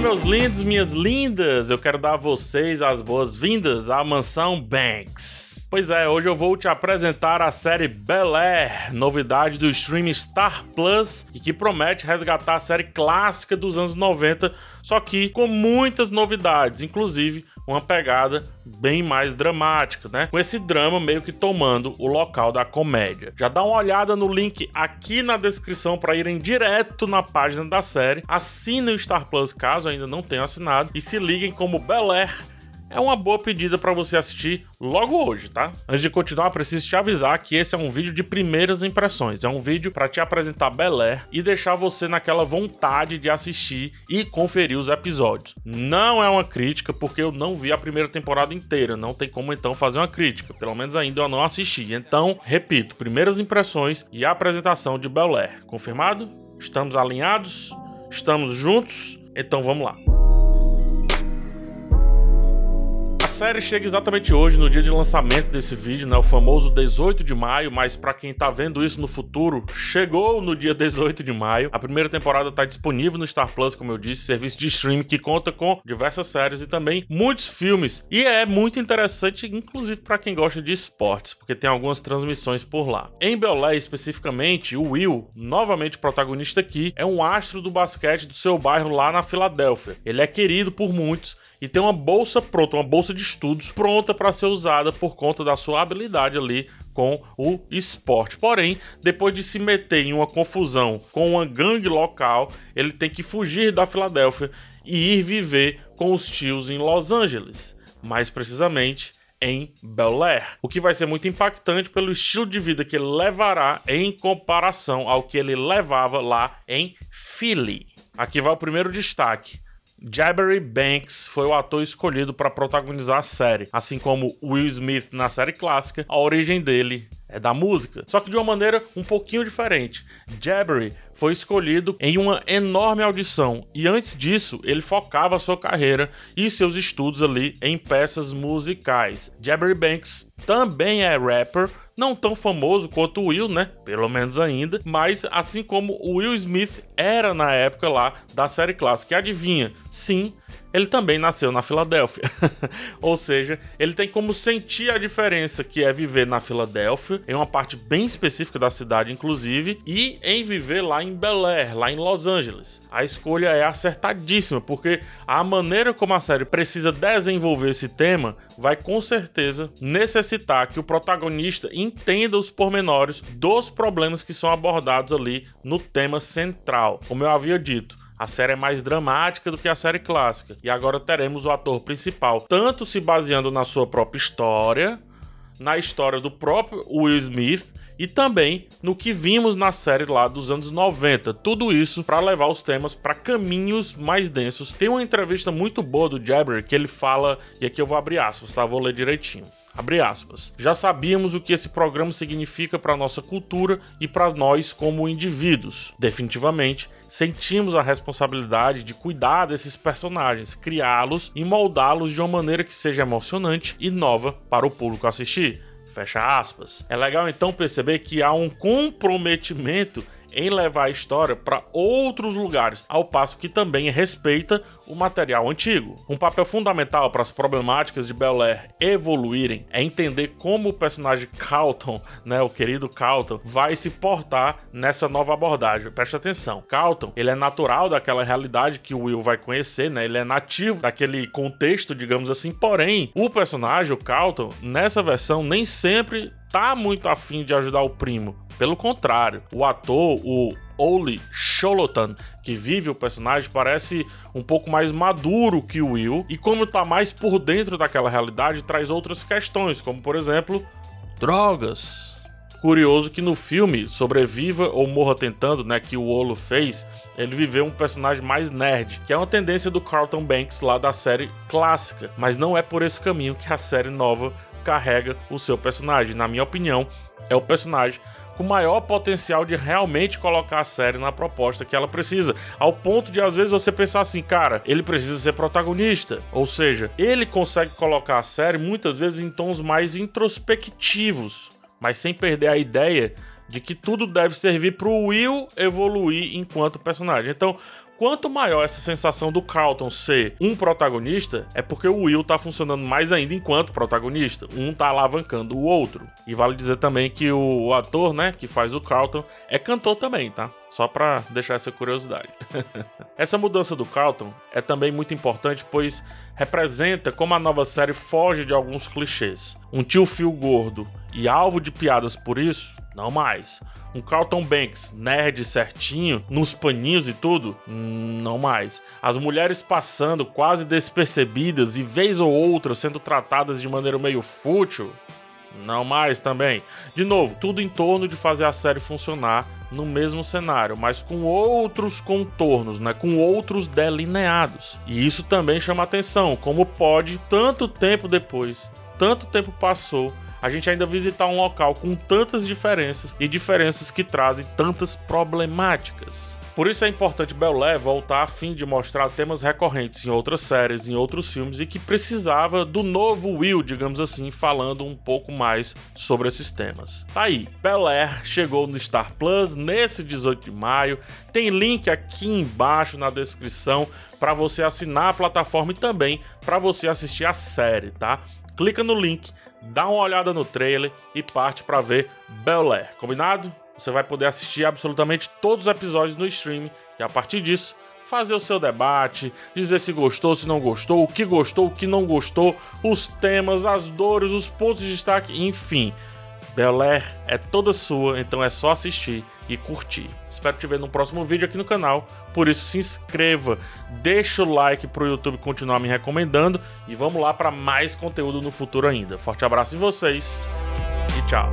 meus lindos, minhas lindas, eu quero dar a vocês as boas-vindas à mansão Banks. Pois é, hoje eu vou te apresentar a série Bel Air, novidade do streaming Star Plus e que promete resgatar a série clássica dos anos 90, só que com muitas novidades, inclusive uma pegada bem mais dramática, né? Com esse drama meio que tomando o local da comédia. Já dá uma olhada no link aqui na descrição para irem direto na página da série. Assinem o Star Plus caso ainda não tenham assinado e se liguem como Bel Air é uma boa pedida para você assistir logo hoje, tá? Antes de continuar, preciso te avisar que esse é um vídeo de primeiras impressões. É um vídeo para te apresentar Bel Air e deixar você naquela vontade de assistir e conferir os episódios. Não é uma crítica, porque eu não vi a primeira temporada inteira. Não tem como então fazer uma crítica. Pelo menos ainda eu não assisti. Então, repito, primeiras impressões e apresentação de Bel Air. Confirmado? Estamos alinhados? Estamos juntos? Então vamos lá série chega exatamente hoje, no dia de lançamento desse vídeo, né? O famoso 18 de maio, mas para quem tá vendo isso no futuro, chegou no dia 18 de maio. A primeira temporada tá disponível no Star Plus, como eu disse, serviço de streaming que conta com diversas séries e também muitos filmes. E é muito interessante, inclusive para quem gosta de esportes, porque tem algumas transmissões por lá. Em Belé, especificamente, o Will, novamente protagonista aqui, é um astro do basquete do seu bairro lá na Filadélfia. Ele é querido por muitos e tem uma bolsa pronta, uma bolsa de estudos pronta para ser usada por conta da sua habilidade ali com o esporte. Porém, depois de se meter em uma confusão com uma gangue local, ele tem que fugir da Filadélfia e ir viver com os tios em Los Angeles, mais precisamente em Bel Air, o que vai ser muito impactante pelo estilo de vida que ele levará em comparação ao que ele levava lá em Philly. Aqui vai o primeiro destaque. Jabbery Banks foi o ator escolhido para protagonizar a série, assim como Will Smith na série clássica. A origem dele é da música, só que de uma maneira um pouquinho diferente. Jabbery foi escolhido em uma enorme audição e antes disso ele focava sua carreira e seus estudos ali em peças musicais. Jabbery Banks também é rapper, não tão famoso quanto o Will, né? Pelo menos ainda, mas assim como o Will Smith era na época lá da série clássica. E adivinha? Sim, ele também nasceu na Filadélfia. Ou seja, ele tem como sentir a diferença que é viver na Filadélfia, em uma parte bem específica da cidade, inclusive, e em viver lá em Bel Air, lá em Los Angeles. A escolha é acertadíssima, porque a maneira como a série precisa desenvolver esse tema vai com certeza necessitar que o protagonista entenda os pormenores dos problemas que são abordados ali no tema central. Como eu havia dito, a série é mais dramática do que a série clássica. E agora teremos o ator principal, tanto se baseando na sua própria história, na história do próprio Will Smith e também no que vimos na série lá dos anos 90. Tudo isso para levar os temas para caminhos mais densos. Tem uma entrevista muito boa do Jabber que ele fala, e aqui eu vou abrir aspas, tá? Vou ler direitinho. Abre aspas. Já sabíamos o que esse programa significa para nossa cultura e para nós como indivíduos. Definitivamente, sentimos a responsabilidade de cuidar desses personagens, criá-los e moldá-los de uma maneira que seja emocionante e nova para o público assistir. Fecha aspas. É legal então perceber que há um comprometimento em levar a história para outros lugares, ao passo que também respeita o material antigo. Um papel fundamental para as problemáticas de Bel Air evoluírem é entender como o personagem Carlton, né, o querido Carlton, vai se portar nessa nova abordagem. Preste atenção, Carlton, ele é natural daquela realidade que o Will vai conhecer, né? Ele é nativo daquele contexto, digamos assim. Porém, o personagem, o Carlton, nessa versão nem sempre tá muito afim de ajudar o primo. Pelo contrário, o ator, o Oli Sholotan, que vive o personagem, parece um pouco mais maduro que o Will, e como tá mais por dentro daquela realidade, traz outras questões, como por exemplo, drogas. Curioso que no filme Sobreviva ou Morra Tentando, né, que o Olo fez, ele viveu um personagem mais nerd, que é uma tendência do Carlton Banks lá da série clássica, mas não é por esse caminho que a série nova carrega o seu personagem. Na minha opinião, é o personagem com maior potencial de realmente colocar a série na proposta que ela precisa, ao ponto de às vezes você pensar assim, cara, ele precisa ser protagonista, ou seja, ele consegue colocar a série muitas vezes em tons mais introspectivos, mas sem perder a ideia de que tudo deve servir para o Will evoluir enquanto personagem. Então, quanto maior essa sensação do Carlton ser um protagonista, é porque o Will tá funcionando mais ainda enquanto protagonista. Um tá alavancando o outro. E vale dizer também que o ator, né, que faz o Carlton, é cantor também, tá? Só para deixar essa curiosidade. essa mudança do Carlton é também muito importante, pois representa como a nova série foge de alguns clichês. Um tio fio gordo e alvo de piadas por isso, não mais. Um Carlton Banks nerd certinho, nos paninhos e tudo, não mais. As mulheres passando quase despercebidas e vez ou outra sendo tratadas de maneira meio fútil, não mais também. De novo, tudo em torno de fazer a série funcionar no mesmo cenário, mas com outros contornos, né? com outros delineados. E isso também chama atenção, como pode, tanto tempo depois, tanto tempo passou, a gente ainda visitar um local com tantas diferenças e diferenças que trazem tantas problemáticas. Por isso é importante Bel Air voltar a fim de mostrar temas recorrentes em outras séries, em outros filmes e que precisava do novo Will, digamos assim, falando um pouco mais sobre esses temas. Tá aí, Bel Air chegou no Star Plus nesse 18 de maio. Tem link aqui embaixo na descrição para você assinar a plataforma e também para você assistir a série, tá? Clica no link, dá uma olhada no trailer e parte para ver Bel Air, combinado? Você vai poder assistir absolutamente todos os episódios no stream e a partir disso fazer o seu debate, dizer se gostou, se não gostou, o que gostou, o que não gostou, os temas, as dores, os pontos de destaque, enfim. Bel Air é toda sua, então é só assistir e curtir. Espero te ver no próximo vídeo aqui no canal, por isso se inscreva, deixa o like pro YouTube continuar me recomendando e vamos lá para mais conteúdo no futuro ainda. Forte abraço em vocês e tchau.